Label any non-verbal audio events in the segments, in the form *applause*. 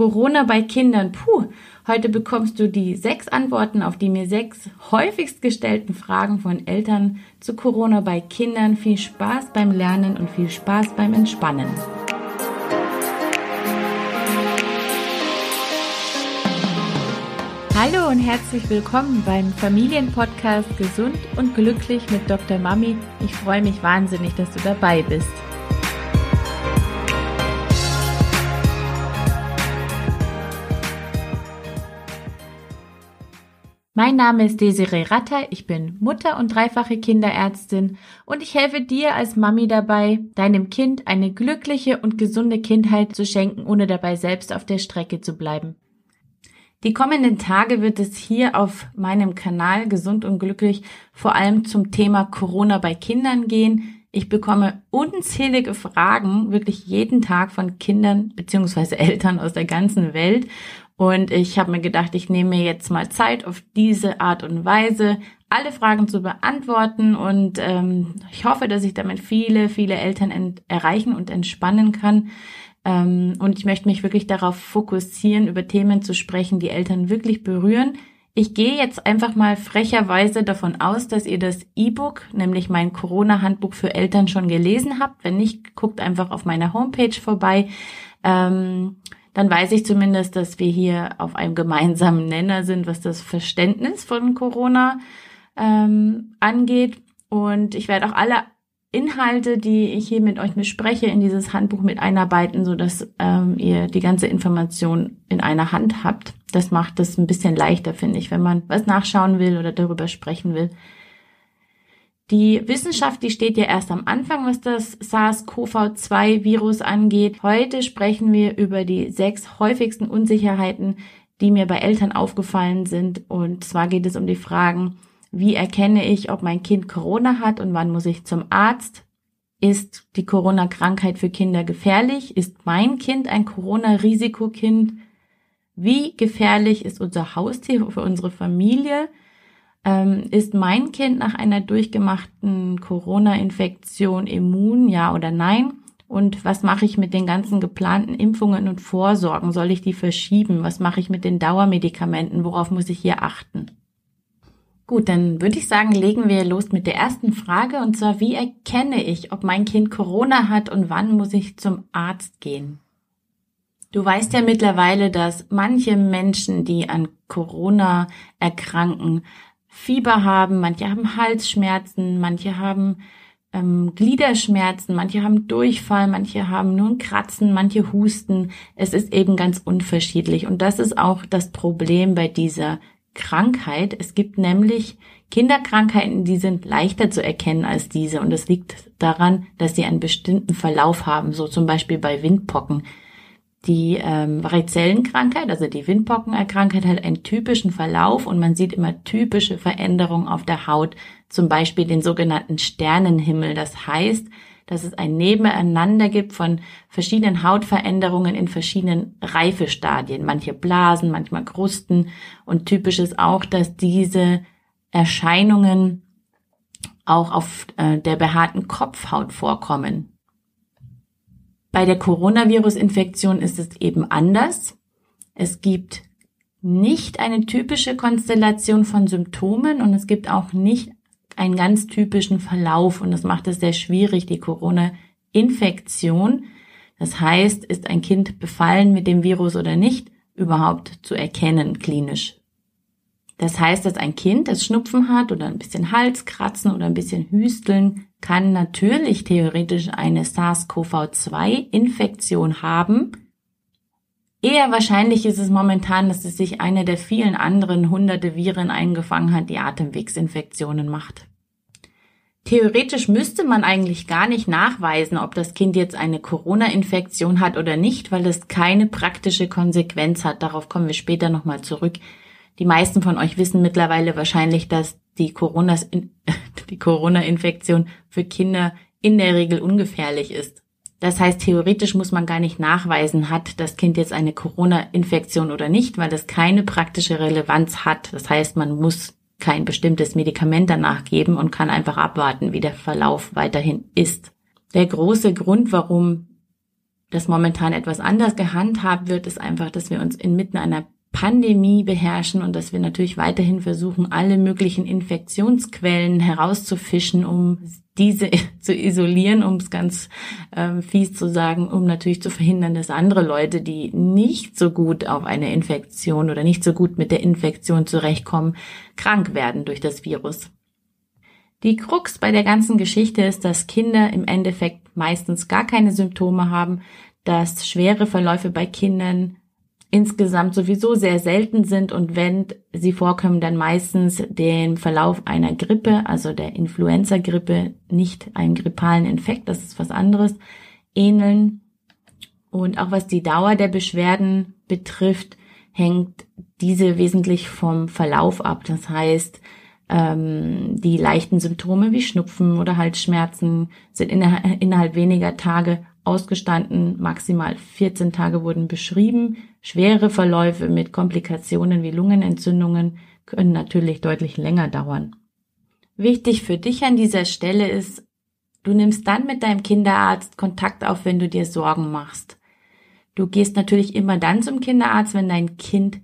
Corona bei Kindern. Puh, heute bekommst du die sechs Antworten auf die mir sechs häufigst gestellten Fragen von Eltern zu Corona bei Kindern. Viel Spaß beim Lernen und viel Spaß beim Entspannen. Hallo und herzlich willkommen beim Familienpodcast Gesund und Glücklich mit Dr. Mami. Ich freue mich wahnsinnig, dass du dabei bist. Mein Name ist Desiree Ratter, ich bin Mutter und dreifache Kinderärztin und ich helfe dir als Mami dabei, deinem Kind eine glückliche und gesunde Kindheit zu schenken, ohne dabei selbst auf der Strecke zu bleiben. Die kommenden Tage wird es hier auf meinem Kanal Gesund und Glücklich vor allem zum Thema Corona bei Kindern gehen. Ich bekomme unzählige Fragen, wirklich jeden Tag von Kindern beziehungsweise *laughs* Eltern aus der ganzen Welt und ich habe mir gedacht, ich nehme mir jetzt mal Zeit, auf diese Art und Weise alle Fragen zu beantworten. Und ähm, ich hoffe, dass ich damit viele, viele Eltern erreichen und entspannen kann. Ähm, und ich möchte mich wirklich darauf fokussieren, über Themen zu sprechen, die Eltern wirklich berühren. Ich gehe jetzt einfach mal frecherweise davon aus, dass ihr das E-Book, nämlich mein Corona-Handbuch für Eltern schon gelesen habt. Wenn nicht, guckt einfach auf meiner Homepage vorbei. Ähm, dann weiß ich zumindest, dass wir hier auf einem gemeinsamen Nenner sind, was das Verständnis von Corona ähm, angeht. Und ich werde auch alle Inhalte, die ich hier mit euch bespreche, in dieses Handbuch mit einarbeiten, so dass ähm, ihr die ganze Information in einer Hand habt. Das macht es ein bisschen leichter, finde ich, wenn man was nachschauen will oder darüber sprechen will. Die Wissenschaft, die steht ja erst am Anfang, was das SARS-CoV-2-Virus angeht. Heute sprechen wir über die sechs häufigsten Unsicherheiten, die mir bei Eltern aufgefallen sind. Und zwar geht es um die Fragen, wie erkenne ich, ob mein Kind Corona hat und wann muss ich zum Arzt? Ist die Corona-Krankheit für Kinder gefährlich? Ist mein Kind ein Corona-Risikokind? Wie gefährlich ist unser Haustier für unsere Familie? Ähm, ist mein Kind nach einer durchgemachten Corona-Infektion immun, ja oder nein? Und was mache ich mit den ganzen geplanten Impfungen und Vorsorgen? Soll ich die verschieben? Was mache ich mit den Dauermedikamenten? Worauf muss ich hier achten? Gut, dann würde ich sagen, legen wir los mit der ersten Frage und zwar, wie erkenne ich, ob mein Kind Corona hat und wann muss ich zum Arzt gehen? Du weißt ja mittlerweile, dass manche Menschen, die an Corona erkranken, Fieber haben, manche haben Halsschmerzen, manche haben ähm, Gliederschmerzen, manche haben Durchfall, manche haben nur ein Kratzen, manche husten. Es ist eben ganz unterschiedlich. Und das ist auch das Problem bei dieser Krankheit. Es gibt nämlich Kinderkrankheiten, die sind leichter zu erkennen als diese. Und es liegt daran, dass sie einen bestimmten Verlauf haben, so zum Beispiel bei Windpocken. Die ähm, Varizellenkrankheit, also die Windpockenerkrankheit, hat einen typischen Verlauf und man sieht immer typische Veränderungen auf der Haut, zum Beispiel den sogenannten Sternenhimmel. Das heißt, dass es ein Nebeneinander gibt von verschiedenen Hautveränderungen in verschiedenen Reifestadien. Manche Blasen, manchmal Krusten. Und typisch ist auch, dass diese Erscheinungen auch auf äh, der behaarten Kopfhaut vorkommen. Bei der Coronavirus-Infektion ist es eben anders. Es gibt nicht eine typische Konstellation von Symptomen und es gibt auch nicht einen ganz typischen Verlauf und das macht es sehr schwierig, die Corona-Infektion. Das heißt, ist ein Kind befallen mit dem Virus oder nicht, überhaupt zu erkennen klinisch. Das heißt, dass ein Kind, das Schnupfen hat oder ein bisschen Halskratzen oder ein bisschen Hüsteln, kann natürlich theoretisch eine SARS-CoV-2-Infektion haben. Eher wahrscheinlich ist es momentan, dass es sich eine der vielen anderen hunderte Viren eingefangen hat, die Atemwegsinfektionen macht. Theoretisch müsste man eigentlich gar nicht nachweisen, ob das Kind jetzt eine Corona-Infektion hat oder nicht, weil es keine praktische Konsequenz hat. Darauf kommen wir später nochmal zurück. Die meisten von euch wissen mittlerweile wahrscheinlich, dass die Corona, *laughs* die Corona-Infektion für Kinder in der Regel ungefährlich ist. Das heißt, theoretisch muss man gar nicht nachweisen, hat das Kind jetzt eine Corona-Infektion oder nicht, weil das keine praktische Relevanz hat. Das heißt, man muss kein bestimmtes Medikament danach geben und kann einfach abwarten, wie der Verlauf weiterhin ist. Der große Grund, warum das momentan etwas anders gehandhabt wird, ist einfach, dass wir uns inmitten einer Pandemie beherrschen und dass wir natürlich weiterhin versuchen, alle möglichen Infektionsquellen herauszufischen, um diese *laughs* zu isolieren, um es ganz ähm, fies zu sagen, um natürlich zu verhindern, dass andere Leute, die nicht so gut auf eine Infektion oder nicht so gut mit der Infektion zurechtkommen, krank werden durch das Virus. Die Krux bei der ganzen Geschichte ist, dass Kinder im Endeffekt meistens gar keine Symptome haben, dass schwere Verläufe bei Kindern insgesamt sowieso sehr selten sind und wenn sie vorkommen, dann meistens den Verlauf einer Grippe, also der Influenza-Grippe, nicht einem grippalen Infekt, das ist was anderes, ähneln. Und auch was die Dauer der Beschwerden betrifft, hängt diese wesentlich vom Verlauf ab. Das heißt, ähm, die leichten Symptome wie Schnupfen oder Halsschmerzen sind innerhalb weniger Tage ausgestanden. Maximal 14 Tage wurden beschrieben. Schwere Verläufe mit Komplikationen wie Lungenentzündungen können natürlich deutlich länger dauern. Wichtig für dich an dieser Stelle ist, du nimmst dann mit deinem Kinderarzt Kontakt auf, wenn du dir Sorgen machst. Du gehst natürlich immer dann zum Kinderarzt, wenn dein Kind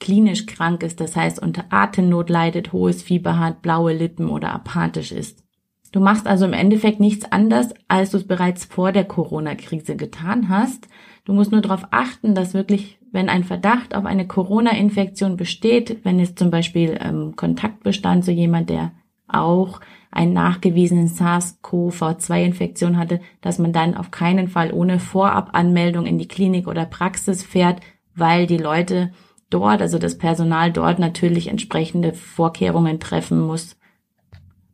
klinisch krank ist, das heißt unter Atemnot leidet, hohes Fieber hat, blaue Lippen oder apathisch ist. Du machst also im Endeffekt nichts anders, als du es bereits vor der Corona-Krise getan hast. Du musst nur darauf achten, dass wirklich, wenn ein Verdacht auf eine Corona-Infektion besteht, wenn es zum Beispiel ähm, Kontakt bestand zu jemand, der auch einen nachgewiesenen SARS-CoV-2-Infektion hatte, dass man dann auf keinen Fall ohne Vorabanmeldung in die Klinik oder Praxis fährt, weil die Leute dort, also das Personal dort natürlich entsprechende Vorkehrungen treffen muss.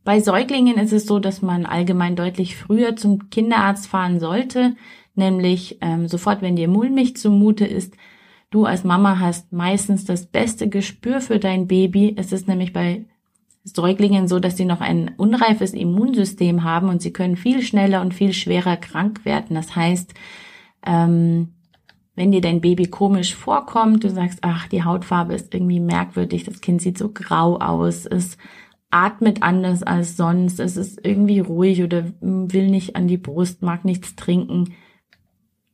Bei Säuglingen ist es so, dass man allgemein deutlich früher zum Kinderarzt fahren sollte, nämlich ähm, sofort, wenn dir mulmig zumute ist. Du als Mama hast meistens das beste Gespür für dein Baby. Es ist nämlich bei Säuglingen so, dass sie noch ein unreifes Immunsystem haben und sie können viel schneller und viel schwerer krank werden. Das heißt, ähm, wenn dir dein Baby komisch vorkommt, du sagst, ach, die Hautfarbe ist irgendwie merkwürdig, das Kind sieht so grau aus, es atmet anders als sonst, es ist irgendwie ruhig oder will nicht an die Brust, mag nichts trinken.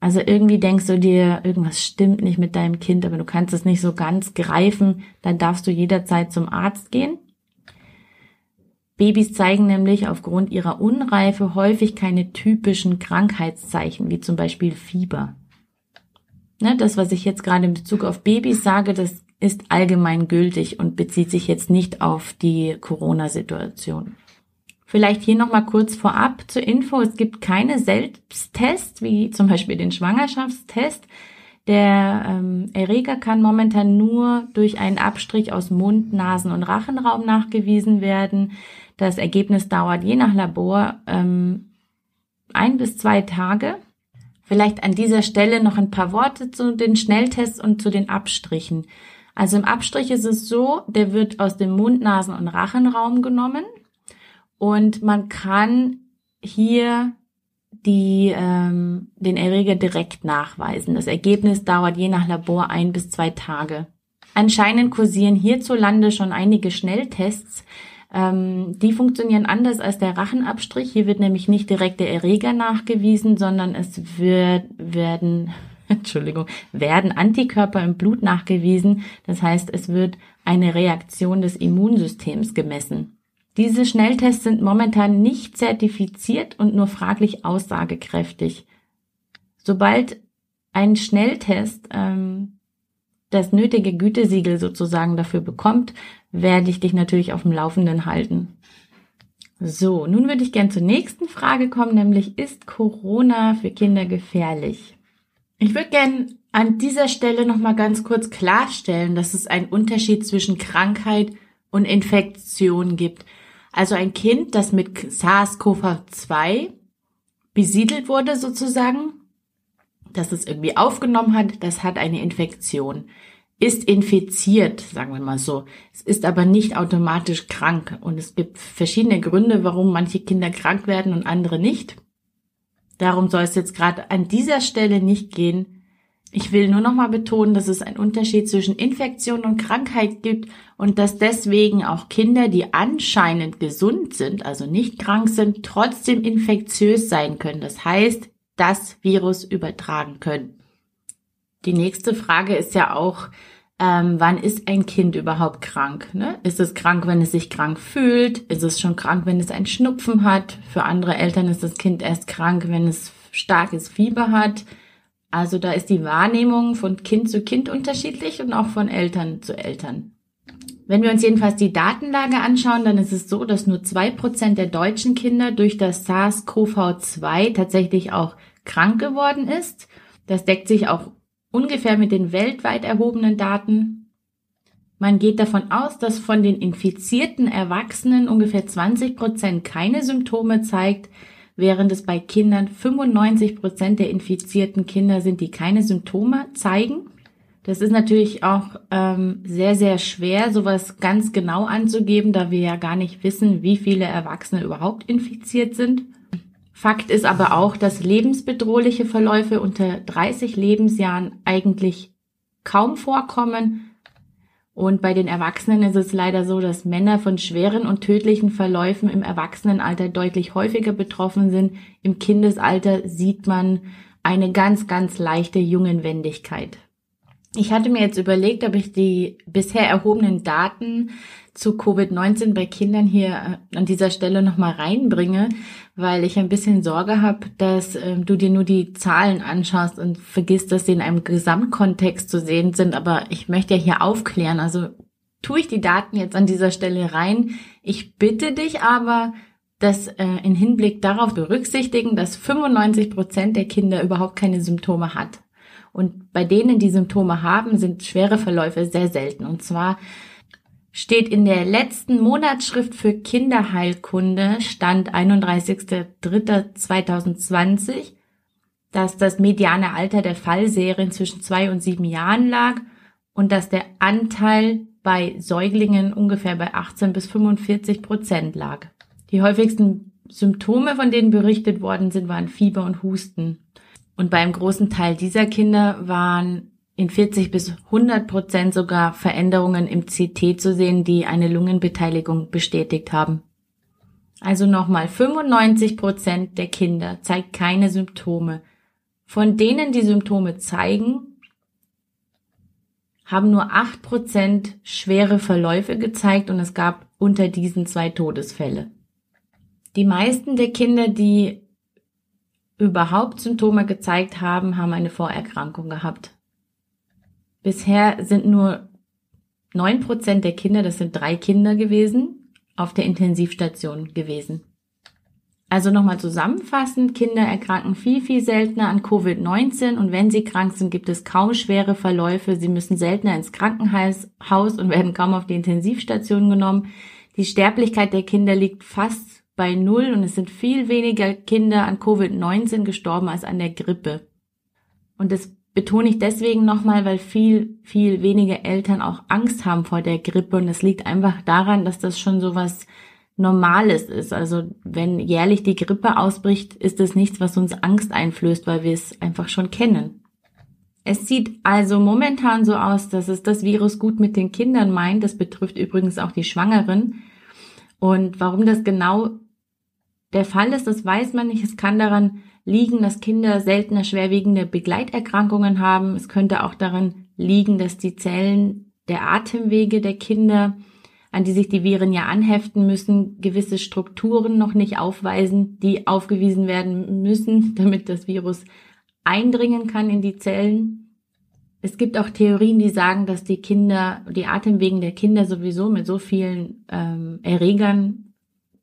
Also irgendwie denkst du dir, irgendwas stimmt nicht mit deinem Kind, aber du kannst es nicht so ganz greifen, dann darfst du jederzeit zum Arzt gehen. Babys zeigen nämlich aufgrund ihrer Unreife häufig keine typischen Krankheitszeichen, wie zum Beispiel Fieber. Ne, das, was ich jetzt gerade in Bezug auf Babys sage, das ist allgemein gültig und bezieht sich jetzt nicht auf die Corona-Situation. Vielleicht hier nochmal kurz vorab zur Info. Es gibt keine Selbsttests, wie zum Beispiel den Schwangerschaftstest. Der ähm, Erreger kann momentan nur durch einen Abstrich aus Mund, Nasen und Rachenraum nachgewiesen werden. Das Ergebnis dauert je nach Labor ähm, ein bis zwei Tage. Vielleicht an dieser Stelle noch ein paar Worte zu den Schnelltests und zu den Abstrichen. Also im Abstrich ist es so, der wird aus dem Mund, Nasen und Rachenraum genommen und man kann hier die, ähm, den Erreger direkt nachweisen. Das Ergebnis dauert je nach Labor ein bis zwei Tage. Anscheinend kursieren hierzulande schon einige Schnelltests, ähm, die funktionieren anders als der Rachenabstrich. Hier wird nämlich nicht direkt der Erreger nachgewiesen, sondern es wird, werden, *laughs* Entschuldigung, werden Antikörper im Blut nachgewiesen. Das heißt, es wird eine Reaktion des Immunsystems gemessen. Diese Schnelltests sind momentan nicht zertifiziert und nur fraglich aussagekräftig. Sobald ein Schnelltest ähm, das nötige Gütesiegel sozusagen dafür bekommt, werde ich dich natürlich auf dem Laufenden halten. So, nun würde ich gern zur nächsten Frage kommen, nämlich ist Corona für Kinder gefährlich? Ich würde gern an dieser Stelle nochmal ganz kurz klarstellen, dass es einen Unterschied zwischen Krankheit und Infektion gibt. Also ein Kind, das mit SARS-CoV-2 besiedelt wurde sozusagen, das es irgendwie aufgenommen hat, das hat eine Infektion ist infiziert, sagen wir mal so. Es ist aber nicht automatisch krank. Und es gibt verschiedene Gründe, warum manche Kinder krank werden und andere nicht. Darum soll es jetzt gerade an dieser Stelle nicht gehen. Ich will nur noch mal betonen, dass es einen Unterschied zwischen Infektion und Krankheit gibt und dass deswegen auch Kinder, die anscheinend gesund sind, also nicht krank sind, trotzdem infektiös sein können. Das heißt, das Virus übertragen können. Die nächste Frage ist ja auch, ähm, wann ist ein Kind überhaupt krank? Ne? Ist es krank, wenn es sich krank fühlt? Ist es schon krank, wenn es einen Schnupfen hat? Für andere Eltern ist das Kind erst krank, wenn es starkes Fieber hat. Also da ist die Wahrnehmung von Kind zu Kind unterschiedlich und auch von Eltern zu Eltern. Wenn wir uns jedenfalls die Datenlage anschauen, dann ist es so, dass nur zwei Prozent der deutschen Kinder durch das SARS-CoV-2 tatsächlich auch krank geworden ist. Das deckt sich auch ungefähr mit den weltweit erhobenen Daten. Man geht davon aus, dass von den infizierten Erwachsenen ungefähr 20 Prozent keine Symptome zeigt, während es bei Kindern 95 Prozent der infizierten Kinder sind, die keine Symptome zeigen. Das ist natürlich auch ähm, sehr, sehr schwer, sowas ganz genau anzugeben, da wir ja gar nicht wissen, wie viele Erwachsene überhaupt infiziert sind. Fakt ist aber auch, dass lebensbedrohliche Verläufe unter 30 Lebensjahren eigentlich kaum vorkommen. Und bei den Erwachsenen ist es leider so, dass Männer von schweren und tödlichen Verläufen im Erwachsenenalter deutlich häufiger betroffen sind. Im Kindesalter sieht man eine ganz, ganz leichte Jungenwendigkeit. Ich hatte mir jetzt überlegt, ob ich die bisher erhobenen Daten zu Covid-19 bei Kindern hier äh, an dieser Stelle nochmal reinbringe, weil ich ein bisschen Sorge habe, dass äh, du dir nur die Zahlen anschaust und vergisst, dass sie in einem Gesamtkontext zu sehen sind. Aber ich möchte ja hier aufklären. Also tue ich die Daten jetzt an dieser Stelle rein. Ich bitte dich aber, das äh, in Hinblick darauf berücksichtigen, dass 95 Prozent der Kinder überhaupt keine Symptome hat. Und bei denen, die Symptome haben, sind schwere Verläufe sehr selten. Und zwar steht in der letzten Monatsschrift für Kinderheilkunde, Stand 31.03.2020, dass das mediane Alter der Fallserien zwischen zwei und sieben Jahren lag und dass der Anteil bei Säuglingen ungefähr bei 18 bis 45 Prozent lag. Die häufigsten Symptome, von denen berichtet worden sind, waren Fieber und Husten. Und beim großen Teil dieser Kinder waren in 40 bis 100 Prozent sogar Veränderungen im CT zu sehen, die eine Lungenbeteiligung bestätigt haben. Also nochmal, 95 Prozent der Kinder zeigt keine Symptome. Von denen die Symptome zeigen, haben nur 8 Prozent schwere Verläufe gezeigt und es gab unter diesen zwei Todesfälle. Die meisten der Kinder, die überhaupt Symptome gezeigt haben, haben eine Vorerkrankung gehabt. Bisher sind nur neun Prozent der Kinder, das sind drei Kinder gewesen, auf der Intensivstation gewesen. Also nochmal zusammenfassend, Kinder erkranken viel, viel seltener an Covid-19 und wenn sie krank sind, gibt es kaum schwere Verläufe. Sie müssen seltener ins Krankenhaus und werden kaum auf die Intensivstation genommen. Die Sterblichkeit der Kinder liegt fast bei Null und es sind viel weniger Kinder an Covid-19 gestorben als an der Grippe. Und das betone ich deswegen nochmal, weil viel, viel weniger Eltern auch Angst haben vor der Grippe und es liegt einfach daran, dass das schon so was Normales ist. Also wenn jährlich die Grippe ausbricht, ist es nichts, was uns Angst einflößt, weil wir es einfach schon kennen. Es sieht also momentan so aus, dass es das Virus gut mit den Kindern meint. Das betrifft übrigens auch die Schwangeren. Und warum das genau der Fall ist, das weiß man nicht. Es kann daran liegen, dass Kinder seltener schwerwiegende Begleiterkrankungen haben. Es könnte auch daran liegen, dass die Zellen der Atemwege der Kinder, an die sich die Viren ja anheften müssen, gewisse Strukturen noch nicht aufweisen, die aufgewiesen werden müssen, *laughs* damit das Virus eindringen kann in die Zellen. Es gibt auch Theorien, die sagen, dass die Kinder, die Atemwegen der Kinder sowieso mit so vielen ähm, Erregern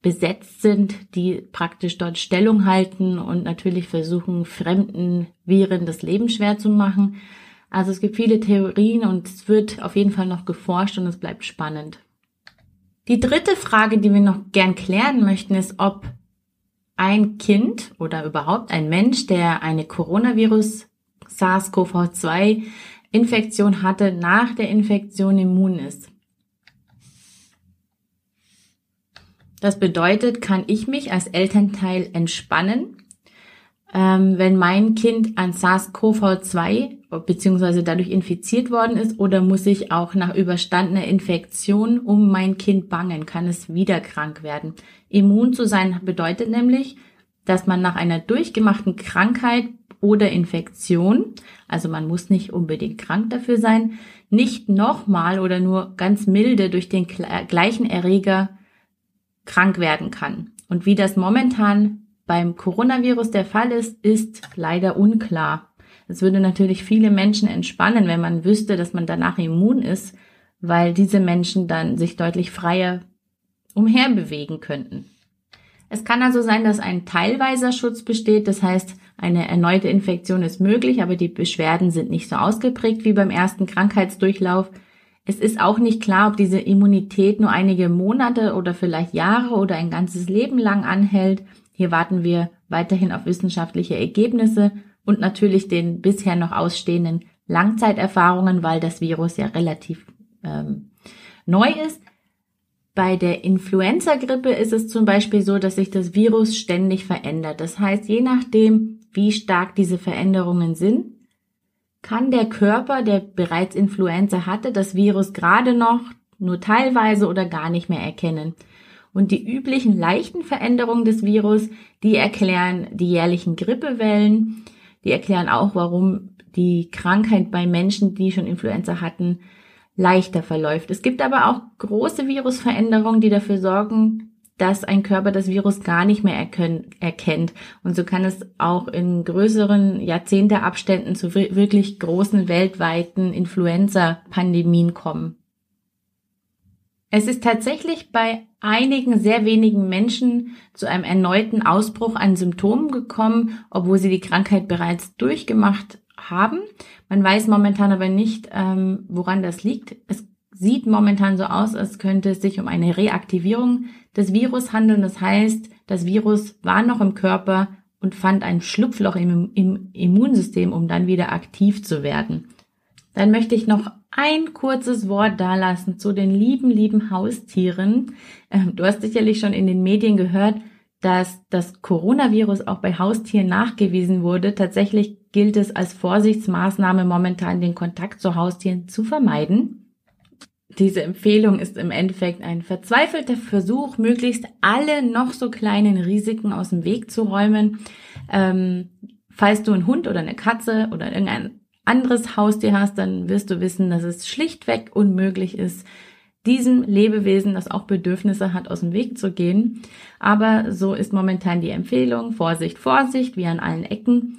besetzt sind, die praktisch dort Stellung halten und natürlich versuchen, fremden Viren das Leben schwer zu machen. Also es gibt viele Theorien und es wird auf jeden Fall noch geforscht und es bleibt spannend. Die dritte Frage, die wir noch gern klären möchten, ist, ob ein Kind oder überhaupt ein Mensch, der eine Coronavirus SARS-CoV-2 Infektion hatte, nach der Infektion immun ist. Das bedeutet, kann ich mich als Elternteil entspannen, ähm, wenn mein Kind an SARS-CoV-2 beziehungsweise dadurch infiziert worden ist oder muss ich auch nach überstandener Infektion um mein Kind bangen? Kann es wieder krank werden? Immun zu sein bedeutet nämlich, dass man nach einer durchgemachten Krankheit oder Infektion, also man muss nicht unbedingt krank dafür sein, nicht nochmal oder nur ganz milde durch den gleichen Erreger krank werden kann. Und wie das momentan beim Coronavirus der Fall ist, ist leider unklar. Es würde natürlich viele Menschen entspannen, wenn man wüsste, dass man danach immun ist, weil diese Menschen dann sich deutlich freier umherbewegen könnten. Es kann also sein, dass ein teilweiser Schutz besteht, das heißt, eine erneute Infektion ist möglich, aber die Beschwerden sind nicht so ausgeprägt wie beim ersten Krankheitsdurchlauf. Es ist auch nicht klar, ob diese Immunität nur einige Monate oder vielleicht Jahre oder ein ganzes Leben lang anhält. Hier warten wir weiterhin auf wissenschaftliche Ergebnisse und natürlich den bisher noch ausstehenden Langzeiterfahrungen, weil das Virus ja relativ ähm, neu ist. Bei der Influenza-Grippe ist es zum Beispiel so, dass sich das Virus ständig verändert. Das heißt, je nachdem, wie stark diese Veränderungen sind, kann der Körper, der bereits Influenza hatte, das Virus gerade noch nur teilweise oder gar nicht mehr erkennen. Und die üblichen leichten Veränderungen des Virus, die erklären die jährlichen Grippewellen, die erklären auch, warum die Krankheit bei Menschen, die schon Influenza hatten, leichter verläuft. Es gibt aber auch große Virusveränderungen, die dafür sorgen, dass ein Körper das Virus gar nicht mehr erkennt. Und so kann es auch in größeren Jahrzehnteabständen zu wirklich großen weltweiten Influenza-Pandemien kommen. Es ist tatsächlich bei einigen sehr wenigen Menschen zu einem erneuten Ausbruch an Symptomen gekommen, obwohl sie die Krankheit bereits durchgemacht haben. Man weiß momentan aber nicht, ähm, woran das liegt. Es sieht momentan so aus, als könnte es sich um eine Reaktivierung des Virus handeln. Das heißt, das Virus war noch im Körper und fand ein Schlupfloch im, im Immunsystem, um dann wieder aktiv zu werden. Dann möchte ich noch ein kurzes Wort dalassen zu den lieben, lieben Haustieren. Ähm, du hast sicherlich schon in den Medien gehört, dass das Coronavirus auch bei Haustieren nachgewiesen wurde. Tatsächlich gilt es als Vorsichtsmaßnahme momentan den Kontakt zu Haustieren zu vermeiden. Diese Empfehlung ist im Endeffekt ein verzweifelter Versuch, möglichst alle noch so kleinen Risiken aus dem Weg zu räumen. Ähm, falls du einen Hund oder eine Katze oder irgendein anderes Haustier hast, dann wirst du wissen, dass es schlichtweg unmöglich ist, diesem Lebewesen, das auch Bedürfnisse hat, aus dem Weg zu gehen. Aber so ist momentan die Empfehlung, Vorsicht, Vorsicht, wie an allen Ecken.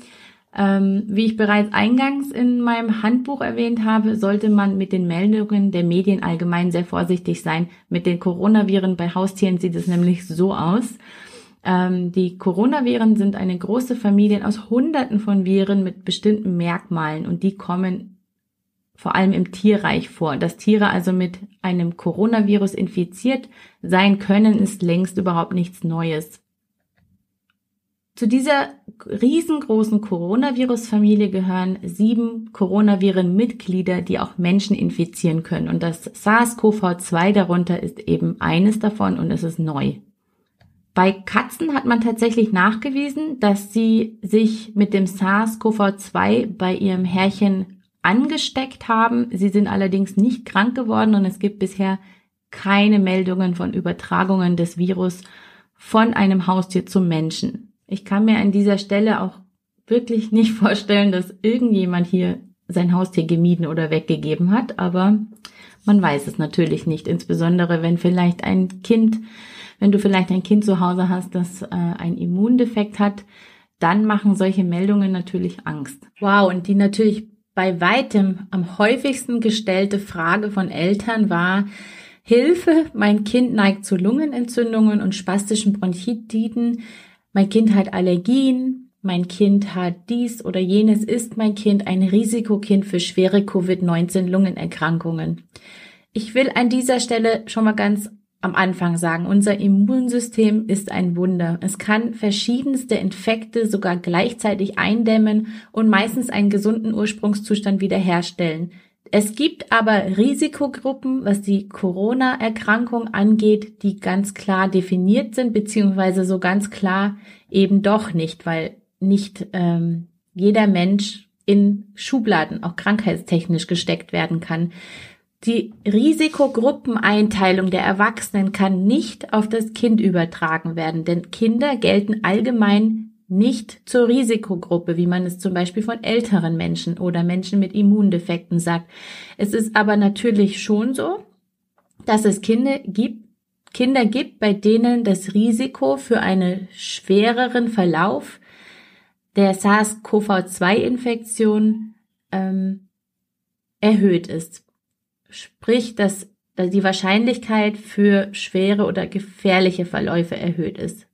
Ähm, wie ich bereits eingangs in meinem Handbuch erwähnt habe, sollte man mit den Meldungen der Medien allgemein sehr vorsichtig sein. Mit den Coronaviren bei Haustieren sieht es nämlich so aus. Ähm, die Coronaviren sind eine große Familie aus Hunderten von Viren mit bestimmten Merkmalen und die kommen vor allem im Tierreich vor. Dass Tiere also mit einem Coronavirus infiziert sein können, ist längst überhaupt nichts Neues. Zu dieser riesengroßen Coronavirus-Familie gehören sieben Coronaviren-Mitglieder, die auch Menschen infizieren können. Und das SARS-CoV-2 darunter ist eben eines davon und es ist neu. Bei Katzen hat man tatsächlich nachgewiesen, dass sie sich mit dem SARS-CoV-2 bei ihrem Herrchen angesteckt haben. Sie sind allerdings nicht krank geworden und es gibt bisher keine Meldungen von Übertragungen des Virus von einem Haustier zum Menschen. Ich kann mir an dieser Stelle auch wirklich nicht *laughs* vorstellen, dass irgendjemand hier sein Haustier gemieden oder weggegeben hat, aber man weiß es natürlich nicht, insbesondere wenn vielleicht ein Kind, wenn du vielleicht ein Kind zu Hause hast, das äh, ein Immundefekt hat, dann machen solche Meldungen natürlich Angst. Wow, und die natürlich bei weitem am häufigsten gestellte Frage von Eltern war, Hilfe, mein Kind neigt zu Lungenentzündungen und spastischen Bronchitiden mein Kind hat Allergien, mein Kind hat dies oder jenes, ist mein Kind ein Risikokind für schwere Covid-19-Lungenerkrankungen. Ich will an dieser Stelle schon mal ganz am Anfang sagen, unser Immunsystem ist ein Wunder. Es kann verschiedenste Infekte sogar gleichzeitig eindämmen und meistens einen gesunden Ursprungszustand wiederherstellen. Es gibt aber Risikogruppen, was die Corona-Erkrankung angeht, die ganz klar definiert sind, beziehungsweise so ganz klar eben doch nicht, weil nicht ähm, jeder Mensch in Schubladen auch krankheitstechnisch gesteckt werden kann. Die Risikogruppeneinteilung der Erwachsenen kann nicht auf das Kind übertragen werden, denn Kinder gelten allgemein nicht zur Risikogruppe, wie man es zum Beispiel von älteren Menschen oder Menschen mit Immundefekten sagt. Es ist aber natürlich schon so, dass es Kinder gibt, Kinder gibt, bei denen das Risiko für einen schwereren Verlauf der SARS-CoV-2-Infektion ähm, erhöht ist. Sprich, dass, dass die Wahrscheinlichkeit für schwere oder gefährliche Verläufe erhöht ist.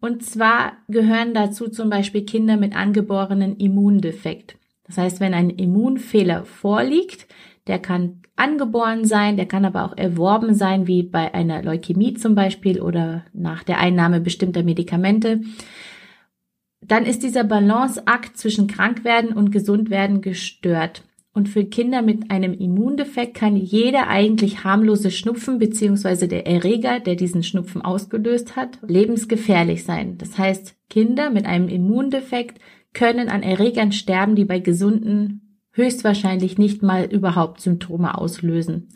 Und zwar gehören dazu zum Beispiel Kinder mit angeborenen Immundefekt. Das heißt, wenn ein Immunfehler vorliegt, der kann angeboren sein, der kann aber auch erworben sein, wie bei einer Leukämie zum Beispiel oder nach der Einnahme bestimmter Medikamente. Dann ist dieser Balanceakt zwischen Krankwerden und Gesundwerden gestört. Und für Kinder mit einem Immundefekt kann jeder eigentlich harmlose Schnupfen beziehungsweise der Erreger, der diesen Schnupfen ausgelöst hat, lebensgefährlich sein. Das heißt, Kinder mit einem Immundefekt können an Erregern sterben, die bei gesunden höchstwahrscheinlich nicht mal überhaupt Symptome auslösen.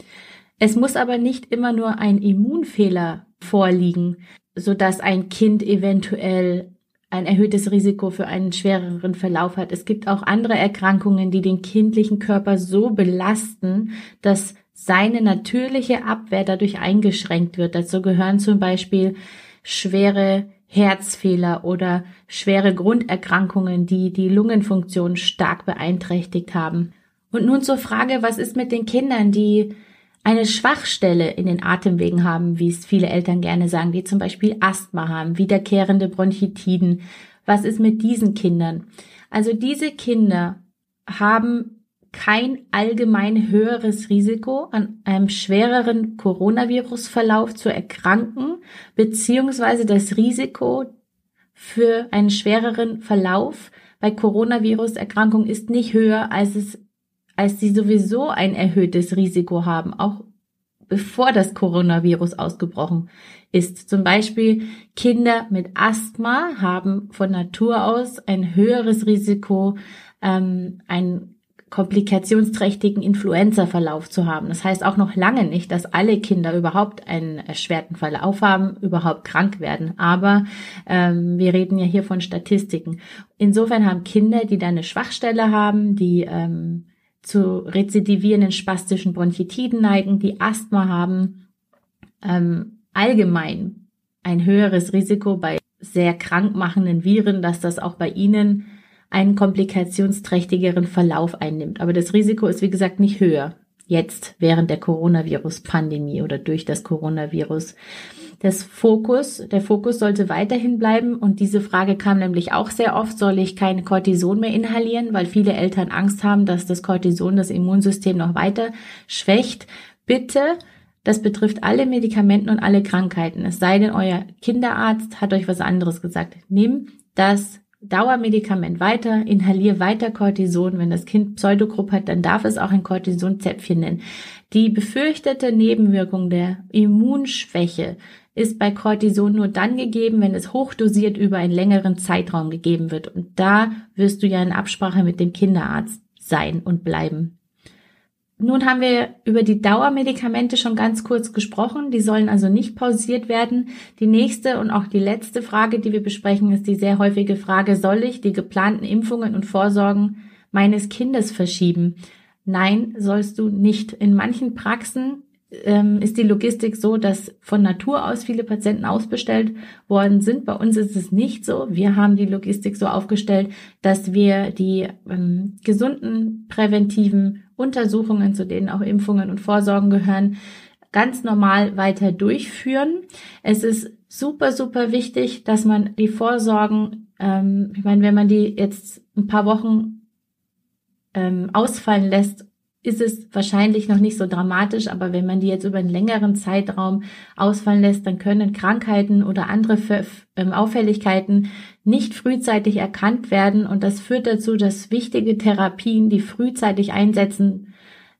Es muss aber nicht immer nur ein Immunfehler vorliegen, so dass ein Kind eventuell ein erhöhtes Risiko für einen schwereren Verlauf hat. Es gibt auch andere Erkrankungen, die den kindlichen Körper so belasten, dass seine natürliche Abwehr dadurch eingeschränkt wird. Dazu gehören zum Beispiel schwere Herzfehler oder schwere Grunderkrankungen, die die Lungenfunktion stark beeinträchtigt haben. Und nun zur Frage, was ist mit den Kindern, die eine Schwachstelle in den Atemwegen haben, wie es viele Eltern gerne sagen, die zum Beispiel Asthma haben, wiederkehrende Bronchitiden. Was ist mit diesen Kindern? Also diese Kinder haben kein allgemein höheres Risiko an einem schwereren Coronavirus-Verlauf zu erkranken, beziehungsweise das Risiko für einen schwereren Verlauf bei Coronavirus-Erkrankung ist nicht höher, als es, als sie sowieso ein erhöhtes Risiko haben, auch bevor das Coronavirus ausgebrochen ist. Zum Beispiel Kinder mit Asthma haben von Natur aus ein höheres Risiko, ähm, ein komplikationsträchtigen Influenza-Verlauf zu haben. Das heißt auch noch lange nicht, dass alle Kinder überhaupt einen erschwerten Verlauf haben, überhaupt krank werden. Aber ähm, wir reden ja hier von Statistiken. Insofern haben Kinder, die da eine Schwachstelle haben, die ähm, zu rezidivierenden spastischen Bronchitiden neigen, die Asthma haben, ähm, allgemein ein höheres Risiko bei sehr krankmachenden Viren, dass das auch bei ihnen einen komplikationsträchtigeren Verlauf einnimmt. Aber das Risiko ist, wie gesagt, nicht höher. Jetzt während der Coronavirus-Pandemie oder durch das Coronavirus. Das Fokus, der Fokus sollte weiterhin bleiben und diese Frage kam nämlich auch sehr oft, soll ich kein Cortison mehr inhalieren, weil viele Eltern Angst haben, dass das Cortison das Immunsystem noch weiter schwächt. Bitte das betrifft alle Medikamenten und alle Krankheiten. Es sei denn, euer Kinderarzt hat euch was anderes gesagt. Nimm das Dauermedikament weiter, inhalier weiter Cortison. Wenn das Kind Pseudogrupp hat, dann darf es auch ein Cortisonzäpfchen nennen. Die befürchtete Nebenwirkung der Immunschwäche ist bei Cortison nur dann gegeben, wenn es hochdosiert über einen längeren Zeitraum gegeben wird. Und da wirst du ja in Absprache mit dem Kinderarzt sein und bleiben. Nun haben wir über die Dauermedikamente schon ganz kurz gesprochen. Die sollen also nicht pausiert werden. Die nächste und auch die letzte Frage, die wir besprechen, ist die sehr häufige Frage, soll ich die geplanten Impfungen und Vorsorgen meines Kindes verschieben? Nein, sollst du nicht. In manchen Praxen ähm, ist die Logistik so, dass von Natur aus viele Patienten ausbestellt worden sind. Bei uns ist es nicht so. Wir haben die Logistik so aufgestellt, dass wir die ähm, gesunden präventiven Untersuchungen, zu denen auch Impfungen und Vorsorgen gehören, ganz normal weiter durchführen. Es ist super, super wichtig, dass man die Vorsorgen, ähm, ich meine, wenn man die jetzt ein paar Wochen ähm, ausfallen lässt, ist es wahrscheinlich noch nicht so dramatisch, aber wenn man die jetzt über einen längeren Zeitraum ausfallen lässt, dann können Krankheiten oder andere ähm, Auffälligkeiten nicht frühzeitig erkannt werden und das führt dazu, dass wichtige Therapien, die frühzeitig einsetzen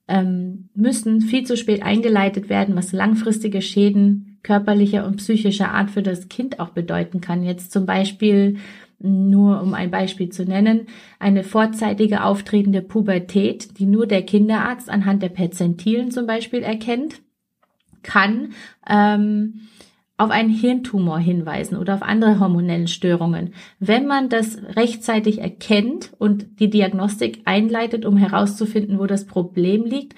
ähm, müssen, viel zu spät eingeleitet werden, was langfristige Schäden körperlicher und psychischer Art für das Kind auch bedeuten kann. Jetzt zum Beispiel nur um ein Beispiel zu nennen, eine vorzeitige auftretende Pubertät, die nur der Kinderarzt anhand der Perzentilen zum Beispiel erkennt, kann ähm, auf einen Hirntumor hinweisen oder auf andere hormonellen Störungen. Wenn man das rechtzeitig erkennt und die Diagnostik einleitet, um herauszufinden, wo das Problem liegt,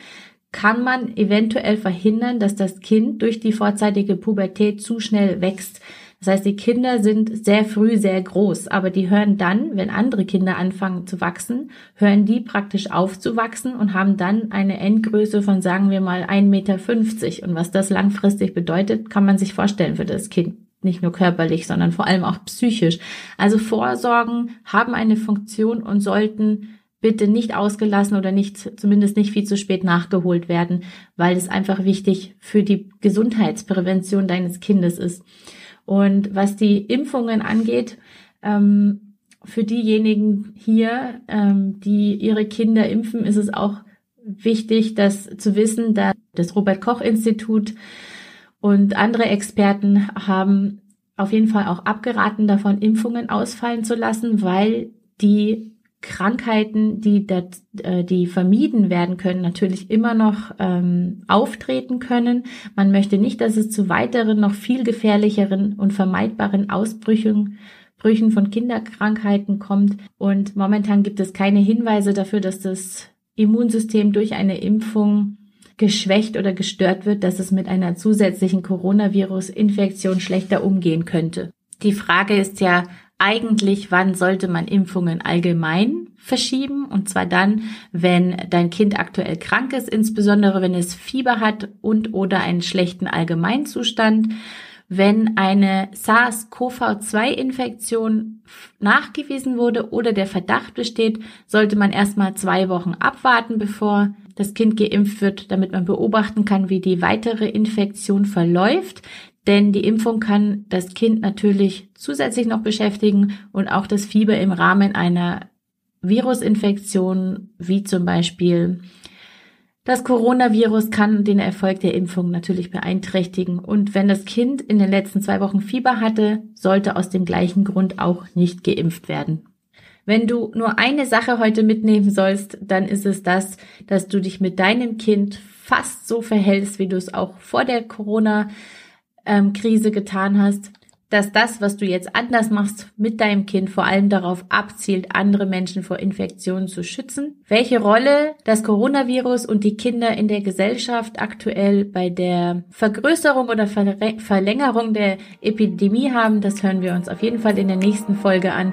kann man eventuell verhindern, dass das Kind durch die vorzeitige Pubertät zu schnell wächst. Das heißt, die Kinder sind sehr früh sehr groß, aber die hören dann, wenn andere Kinder anfangen zu wachsen, hören die praktisch auf zu wachsen und haben dann eine Endgröße von, sagen wir mal, 1,50 Meter. Und was das langfristig bedeutet, kann man sich vorstellen für das Kind. Nicht nur körperlich, sondern vor allem auch psychisch. Also Vorsorgen haben eine Funktion und sollten bitte nicht ausgelassen oder nicht, zumindest nicht viel zu spät nachgeholt werden, weil es einfach wichtig für die Gesundheitsprävention deines Kindes ist. Und was die Impfungen angeht, ähm, für diejenigen hier, ähm, die ihre Kinder impfen, ist es auch wichtig, das zu wissen, dass das Robert Koch Institut und andere Experten haben auf jeden Fall auch abgeraten, davon Impfungen ausfallen zu lassen, weil die Krankheiten, die, dat, äh, die vermieden werden können, natürlich immer noch ähm, auftreten können. Man möchte nicht, dass es zu weiteren, noch viel gefährlicheren und vermeidbaren Ausbrüchen Brüchen von Kinderkrankheiten kommt. Und momentan gibt es keine Hinweise dafür, dass das Immunsystem durch eine Impfung geschwächt oder gestört wird, dass es mit einer zusätzlichen Coronavirus-Infektion schlechter umgehen könnte. Die Frage ist ja, eigentlich, wann sollte man Impfungen allgemein verschieben? Und zwar dann, wenn dein Kind aktuell krank ist, insbesondere wenn es Fieber hat und oder einen schlechten Allgemeinzustand. Wenn eine SARS-CoV-2-Infektion nachgewiesen wurde oder der Verdacht besteht, sollte man erstmal zwei Wochen abwarten, bevor das Kind geimpft wird, damit man beobachten kann, wie die weitere Infektion verläuft. Denn die Impfung kann das Kind natürlich zusätzlich noch beschäftigen und auch das Fieber im Rahmen einer Virusinfektion, wie zum Beispiel das Coronavirus, kann den Erfolg der Impfung natürlich beeinträchtigen. Und wenn das Kind in den letzten zwei Wochen Fieber hatte, sollte aus dem gleichen Grund auch nicht geimpft werden. Wenn du nur eine Sache heute mitnehmen sollst, dann ist es das, dass du dich mit deinem Kind fast so verhältst, wie du es auch vor der Corona ähm, Krise getan hast, dass das, was du jetzt anders machst mit deinem Kind, vor allem darauf abzielt, andere Menschen vor Infektionen zu schützen. Welche Rolle das Coronavirus und die Kinder in der Gesellschaft aktuell bei der Vergrößerung oder Verlängerung der Epidemie haben, das hören wir uns auf jeden Fall in der nächsten Folge an.